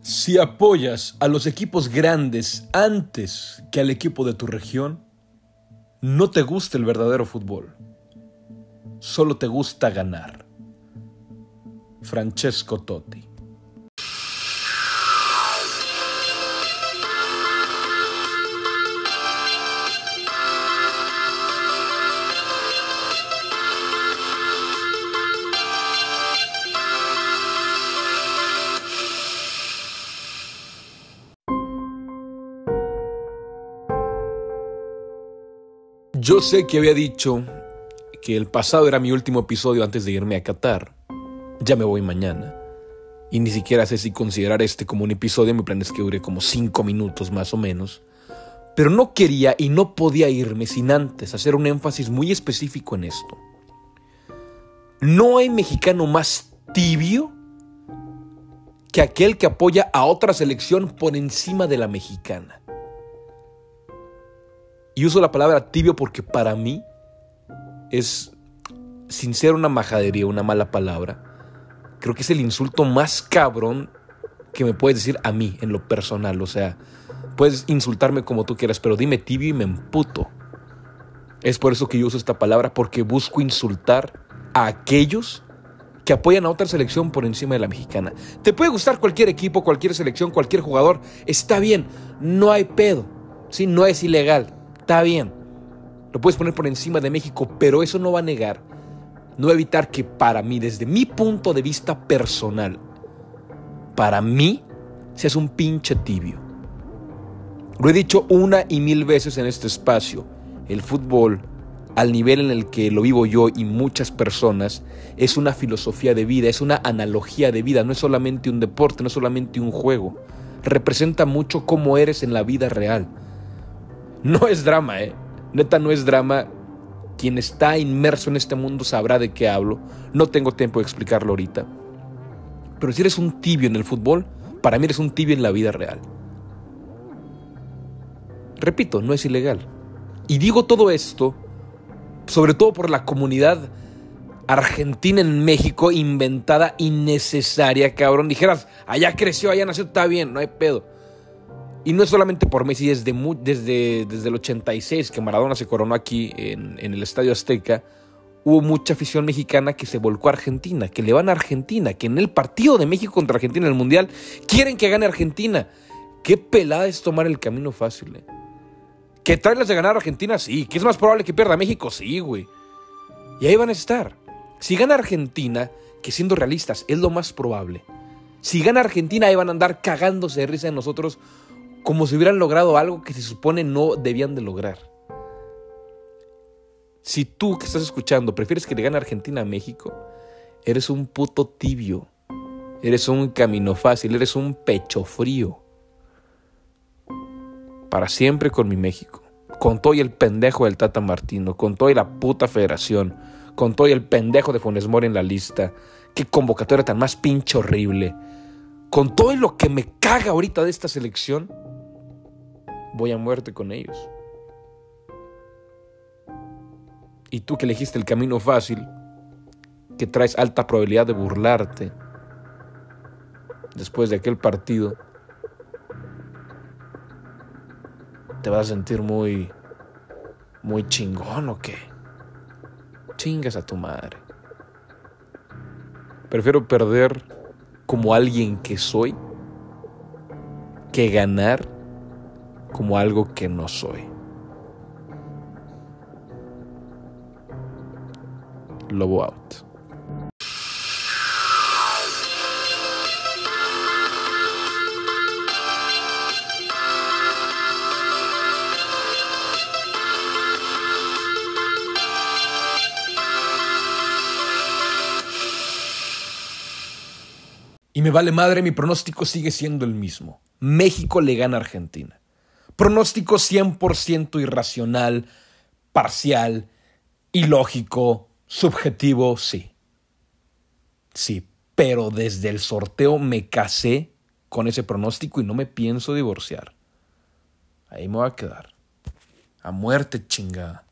Si apoyas a los equipos grandes antes que al equipo de tu región, no te gusta el verdadero fútbol. Solo te gusta ganar. Francesco Totti. Yo sé que había dicho que el pasado era mi último episodio antes de irme a Qatar. Ya me voy mañana. Y ni siquiera sé si considerar este como un episodio. Mi plan es que dure como 5 minutos más o menos. Pero no quería y no podía irme sin antes hacer un énfasis muy específico en esto. No hay mexicano más tibio que aquel que apoya a otra selección por encima de la mexicana. Y uso la palabra tibio porque para mí es, sin ser una majadería, una mala palabra, creo que es el insulto más cabrón que me puedes decir a mí en lo personal. O sea, puedes insultarme como tú quieras, pero dime tibio y me emputo. Es por eso que yo uso esta palabra, porque busco insultar a aquellos que apoyan a otra selección por encima de la mexicana. Te puede gustar cualquier equipo, cualquier selección, cualquier jugador, está bien, no hay pedo, ¿sí? no es ilegal está bien. Lo puedes poner por encima de México, pero eso no va a negar, no va a evitar que para mí, desde mi punto de vista personal, para mí, seas un pinche tibio. Lo he dicho una y mil veces en este espacio. El fútbol, al nivel en el que lo vivo yo y muchas personas, es una filosofía de vida, es una analogía de vida, no es solamente un deporte, no es solamente un juego. Representa mucho cómo eres en la vida real. No es drama, ¿eh? Neta, no es drama. Quien está inmerso en este mundo sabrá de qué hablo. No tengo tiempo de explicarlo ahorita. Pero si eres un tibio en el fútbol, para mí eres un tibio en la vida real. Repito, no es ilegal. Y digo todo esto, sobre todo por la comunidad argentina en México, inventada, innecesaria, cabrón. Dijeras, allá creció, allá nació, está bien, no hay pedo. Y no es solamente por Messi, desde, desde, desde el 86 que Maradona se coronó aquí en, en, el Estadio Azteca, hubo mucha afición mexicana que se volcó a Argentina, que le van a Argentina, que en el partido de México contra Argentina en el Mundial quieren que gane Argentina. Qué pelada es tomar el camino fácil. ¿eh? ¿Que traerles de ganar a Argentina? Sí. ¿Que es más probable que pierda México? Sí, güey. Y ahí van a estar. Si gana Argentina, que siendo realistas es lo más probable, si gana Argentina ahí van a andar cagándose de risa en nosotros como si hubieran logrado algo que se supone no debían de lograr. Si tú que estás escuchando prefieres que le gane Argentina a México, eres un puto tibio, eres un camino fácil, eres un pecho frío. Para siempre con mi México, con todo y el pendejo del Tata Martino, con todo y la puta federación, con todo y el pendejo de Funes en la lista, qué convocatoria tan más pinche horrible, con todo lo que me caga ahorita de esta selección, voy a muerte con ellos. Y tú que elegiste el camino fácil, que traes alta probabilidad de burlarte después de aquel partido, te vas a sentir muy, muy chingón o qué. Chingas a tu madre. Prefiero perder como alguien que soy que ganar como algo que no soy. Lobo out. Y me vale madre, mi pronóstico sigue siendo el mismo. México le gana a Argentina. Pronóstico 100% irracional, parcial, ilógico, subjetivo, sí. Sí, pero desde el sorteo me casé con ese pronóstico y no me pienso divorciar. Ahí me voy a quedar. A muerte chingada.